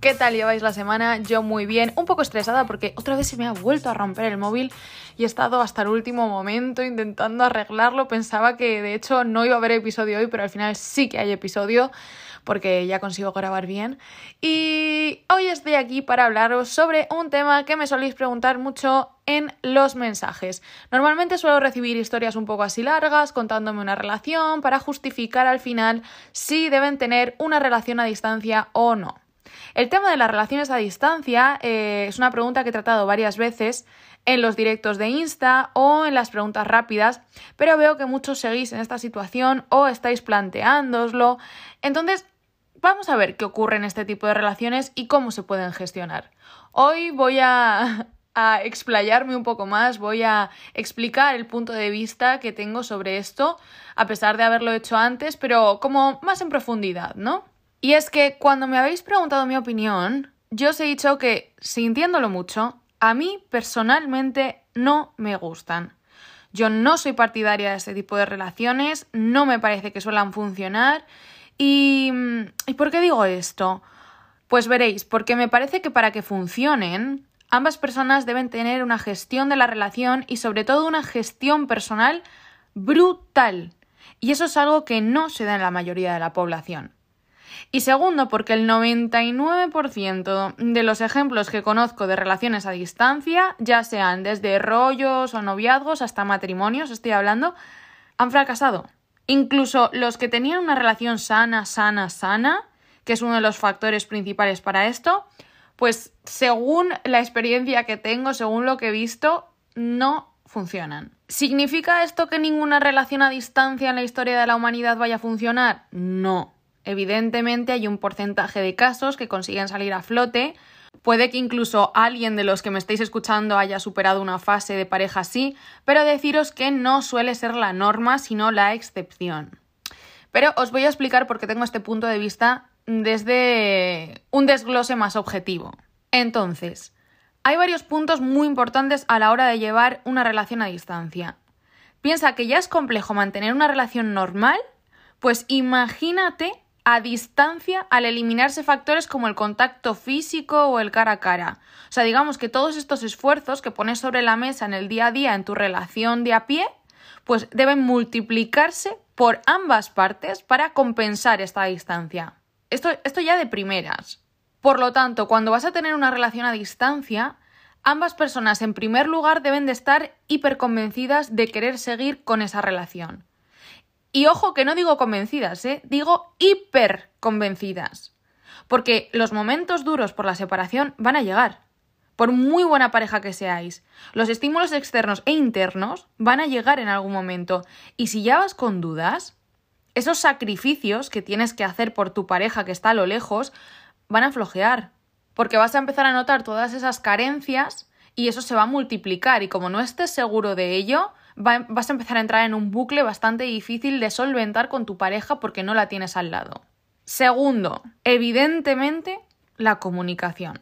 ¿Qué tal lleváis la semana? Yo muy bien, un poco estresada porque otra vez se me ha vuelto a romper el móvil y he estado hasta el último momento intentando arreglarlo. Pensaba que de hecho no iba a haber episodio hoy, pero al final sí que hay episodio porque ya consigo grabar bien. Y hoy estoy aquí para hablaros sobre un tema que me soléis preguntar mucho en los mensajes. Normalmente suelo recibir historias un poco así largas contándome una relación para justificar al final si deben tener una relación a distancia o no. El tema de las relaciones a distancia eh, es una pregunta que he tratado varias veces en los directos de Insta o en las preguntas rápidas, pero veo que muchos seguís en esta situación o estáis planteándoslo. Entonces, vamos a ver qué ocurre en este tipo de relaciones y cómo se pueden gestionar. Hoy voy a, a explayarme un poco más, voy a explicar el punto de vista que tengo sobre esto, a pesar de haberlo hecho antes, pero como más en profundidad, ¿no? Y es que cuando me habéis preguntado mi opinión, yo os he dicho que, sintiéndolo mucho, a mí personalmente no me gustan. Yo no soy partidaria de este tipo de relaciones, no me parece que suelan funcionar. ¿Y, ¿y por qué digo esto? Pues veréis, porque me parece que para que funcionen, ambas personas deben tener una gestión de la relación y sobre todo una gestión personal brutal. Y eso es algo que no se da en la mayoría de la población. Y segundo, porque el 99% de los ejemplos que conozco de relaciones a distancia, ya sean desde rollos o noviazgos hasta matrimonios, estoy hablando, han fracasado. Incluso los que tenían una relación sana, sana, sana, que es uno de los factores principales para esto, pues según la experiencia que tengo, según lo que he visto, no funcionan. ¿Significa esto que ninguna relación a distancia en la historia de la humanidad vaya a funcionar? No. Evidentemente hay un porcentaje de casos que consiguen salir a flote. Puede que incluso alguien de los que me estéis escuchando haya superado una fase de pareja así, pero deciros que no suele ser la norma, sino la excepción. Pero os voy a explicar por qué tengo este punto de vista desde un desglose más objetivo. Entonces, hay varios puntos muy importantes a la hora de llevar una relación a distancia. Piensa que ya es complejo mantener una relación normal, pues imagínate a distancia al eliminarse factores como el contacto físico o el cara a cara. O sea, digamos que todos estos esfuerzos que pones sobre la mesa en el día a día en tu relación de a pie, pues deben multiplicarse por ambas partes para compensar esta distancia. Esto, esto ya de primeras. Por lo tanto, cuando vas a tener una relación a distancia, ambas personas en primer lugar deben de estar hiperconvencidas de querer seguir con esa relación. Y ojo que no digo convencidas, ¿eh? digo hiper convencidas. Porque los momentos duros por la separación van a llegar. Por muy buena pareja que seáis, los estímulos externos e internos van a llegar en algún momento. Y si ya vas con dudas, esos sacrificios que tienes que hacer por tu pareja que está a lo lejos van a flojear. Porque vas a empezar a notar todas esas carencias y eso se va a multiplicar. Y como no estés seguro de ello, vas a empezar a entrar en un bucle bastante difícil de solventar con tu pareja porque no la tienes al lado. Segundo, evidentemente, la comunicación.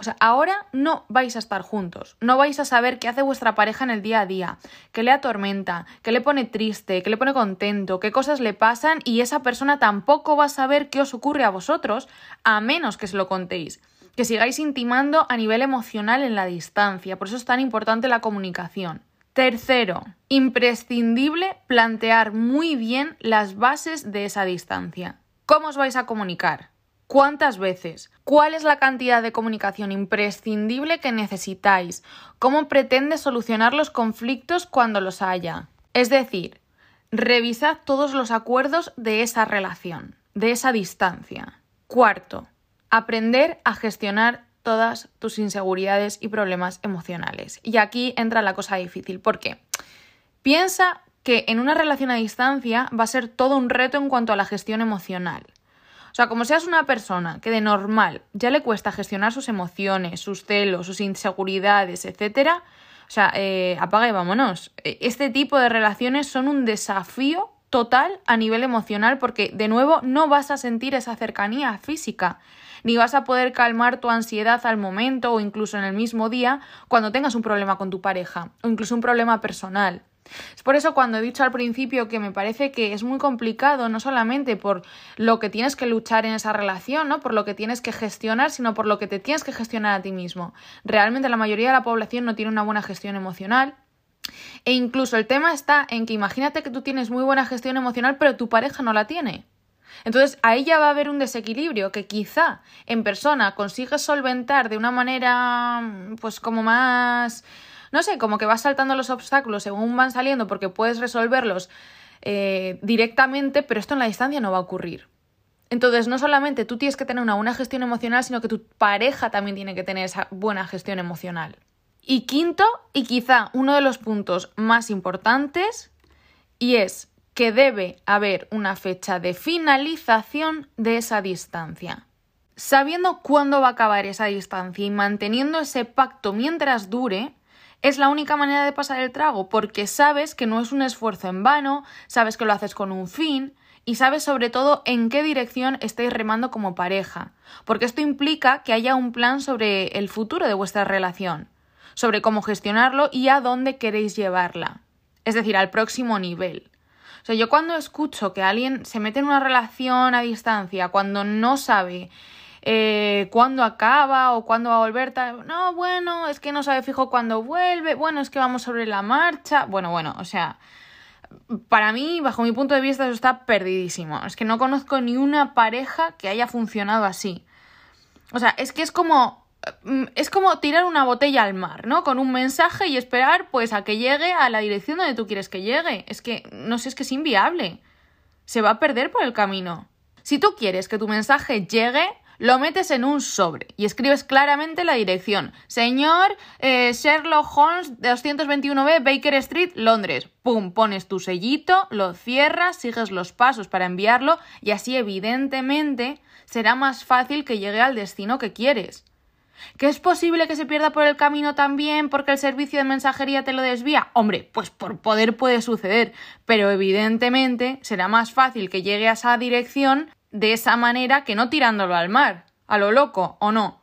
O sea, ahora no vais a estar juntos, no vais a saber qué hace vuestra pareja en el día a día, qué le atormenta, qué le pone triste, qué le pone contento, qué cosas le pasan y esa persona tampoco va a saber qué os ocurre a vosotros a menos que se lo contéis, que sigáis intimando a nivel emocional en la distancia, por eso es tan importante la comunicación. Tercero, imprescindible plantear muy bien las bases de esa distancia. ¿Cómo os vais a comunicar? ¿Cuántas veces? ¿Cuál es la cantidad de comunicación imprescindible que necesitáis? ¿Cómo pretende solucionar los conflictos cuando los haya? Es decir, revisad todos los acuerdos de esa relación, de esa distancia. Cuarto, aprender a gestionar todas tus inseguridades y problemas emocionales. Y aquí entra la cosa difícil. ¿Por qué? Piensa que en una relación a distancia va a ser todo un reto en cuanto a la gestión emocional. O sea, como seas una persona que de normal ya le cuesta gestionar sus emociones, sus celos, sus inseguridades, etc., o sea, eh, apaga y vámonos. E, este tipo de relaciones son un desafío total a nivel emocional porque de nuevo no vas a sentir esa cercanía física, ni vas a poder calmar tu ansiedad al momento o incluso en el mismo día cuando tengas un problema con tu pareja o incluso un problema personal. Es por eso cuando he dicho al principio que me parece que es muy complicado, no solamente por lo que tienes que luchar en esa relación, ¿no? Por lo que tienes que gestionar, sino por lo que te tienes que gestionar a ti mismo. Realmente la mayoría de la población no tiene una buena gestión emocional e incluso el tema está en que imagínate que tú tienes muy buena gestión emocional, pero tu pareja no la tiene. Entonces ahí ya va a haber un desequilibrio que quizá en persona consigues solventar de una manera pues como más no sé, como que vas saltando los obstáculos según van saliendo porque puedes resolverlos eh, directamente, pero esto en la distancia no va a ocurrir. Entonces, no solamente tú tienes que tener una buena gestión emocional, sino que tu pareja también tiene que tener esa buena gestión emocional. Y quinto, y quizá uno de los puntos más importantes, y es que debe haber una fecha de finalización de esa distancia. Sabiendo cuándo va a acabar esa distancia y manteniendo ese pacto mientras dure, es la única manera de pasar el trago, porque sabes que no es un esfuerzo en vano, sabes que lo haces con un fin, y sabes sobre todo en qué dirección estáis remando como pareja, porque esto implica que haya un plan sobre el futuro de vuestra relación sobre cómo gestionarlo y a dónde queréis llevarla. Es decir, al próximo nivel. Sea, yo cuando escucho que alguien se mete en una relación a distancia cuando no sabe eh, cuándo acaba o cuándo va a volver, no, bueno, es que no sabe fijo cuándo vuelve, bueno, es que vamos sobre la marcha, bueno, bueno, o sea, para mí, bajo mi punto de vista, eso está perdidísimo. Es que no conozco ni una pareja que haya funcionado así. O sea, es que es como es como tirar una botella al mar, ¿no? Con un mensaje y esperar pues a que llegue a la dirección donde tú quieres que llegue. Es que, no sé, es que es inviable. Se va a perder por el camino. Si tú quieres que tu mensaje llegue, lo metes en un sobre y escribes claramente la dirección. Señor eh, Sherlock Holmes, 221B, Baker Street, Londres. Pum, pones tu sellito, lo cierras, sigues los pasos para enviarlo y así evidentemente será más fácil que llegue al destino que quieres. ¿Que es posible que se pierda por el camino también porque el servicio de mensajería te lo desvía? Hombre, pues por poder puede suceder, pero evidentemente será más fácil que llegue a esa dirección de esa manera que no tirándolo al mar, a lo loco, ¿o no?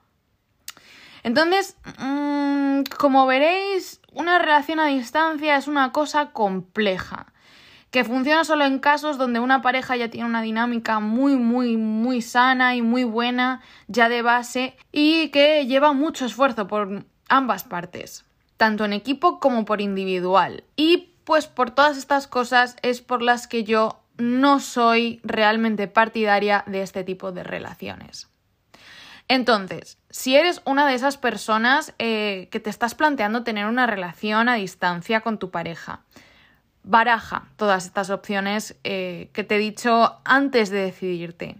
Entonces, mmm, como veréis, una relación a distancia es una cosa compleja que funciona solo en casos donde una pareja ya tiene una dinámica muy, muy, muy sana y muy buena ya de base y que lleva mucho esfuerzo por ambas partes, tanto en equipo como por individual. Y pues por todas estas cosas es por las que yo no soy realmente partidaria de este tipo de relaciones. Entonces, si eres una de esas personas eh, que te estás planteando tener una relación a distancia con tu pareja, baraja todas estas opciones eh, que te he dicho antes de decidirte.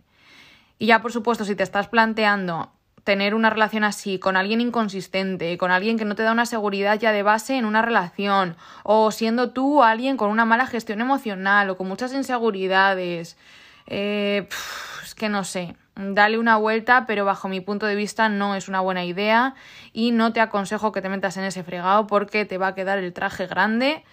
Y ya, por supuesto, si te estás planteando tener una relación así, con alguien inconsistente, con alguien que no te da una seguridad ya de base en una relación, o siendo tú alguien con una mala gestión emocional o con muchas inseguridades, eh, es que no sé, dale una vuelta, pero bajo mi punto de vista no es una buena idea y no te aconsejo que te metas en ese fregado porque te va a quedar el traje grande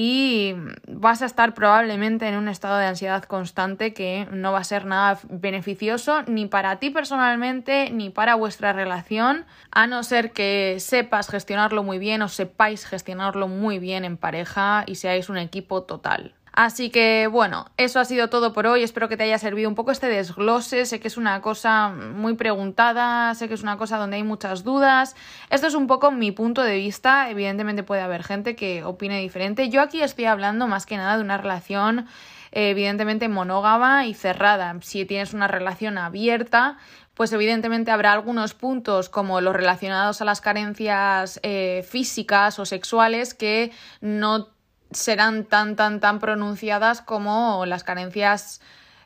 y vas a estar probablemente en un estado de ansiedad constante que no va a ser nada beneficioso ni para ti personalmente ni para vuestra relación, a no ser que sepas gestionarlo muy bien o sepáis gestionarlo muy bien en pareja y seáis un equipo total. Así que bueno, eso ha sido todo por hoy. Espero que te haya servido un poco este desglose. Sé que es una cosa muy preguntada, sé que es una cosa donde hay muchas dudas. Esto es un poco mi punto de vista. Evidentemente puede haber gente que opine diferente. Yo aquí estoy hablando más que nada de una relación evidentemente monógama y cerrada. Si tienes una relación abierta, pues evidentemente habrá algunos puntos como los relacionados a las carencias eh, físicas o sexuales que no serán tan, tan, tan pronunciadas como las carencias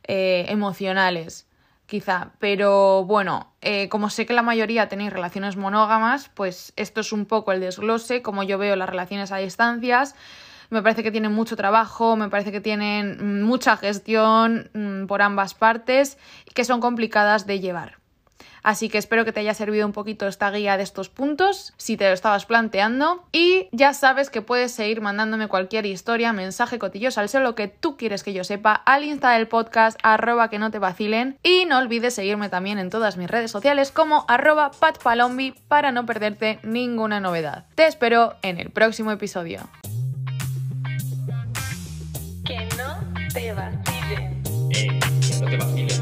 eh, emocionales, quizá. Pero bueno, eh, como sé que la mayoría tenéis relaciones monógamas, pues esto es un poco el desglose, como yo veo las relaciones a distancias. Me parece que tienen mucho trabajo, me parece que tienen mucha gestión mm, por ambas partes y que son complicadas de llevar. Así que espero que te haya servido un poquito esta guía de estos puntos, si te lo estabas planteando. Y ya sabes que puedes seguir mandándome cualquier historia, mensaje, cotillos al lo que tú quieres que yo sepa al insta del podcast, arroba que no te vacilen. Y no olvides seguirme también en todas mis redes sociales como arroba patpalombi para no perderte ninguna novedad. Te espero en el próximo episodio. Que no te vacilen. Eh, que no te vacilen.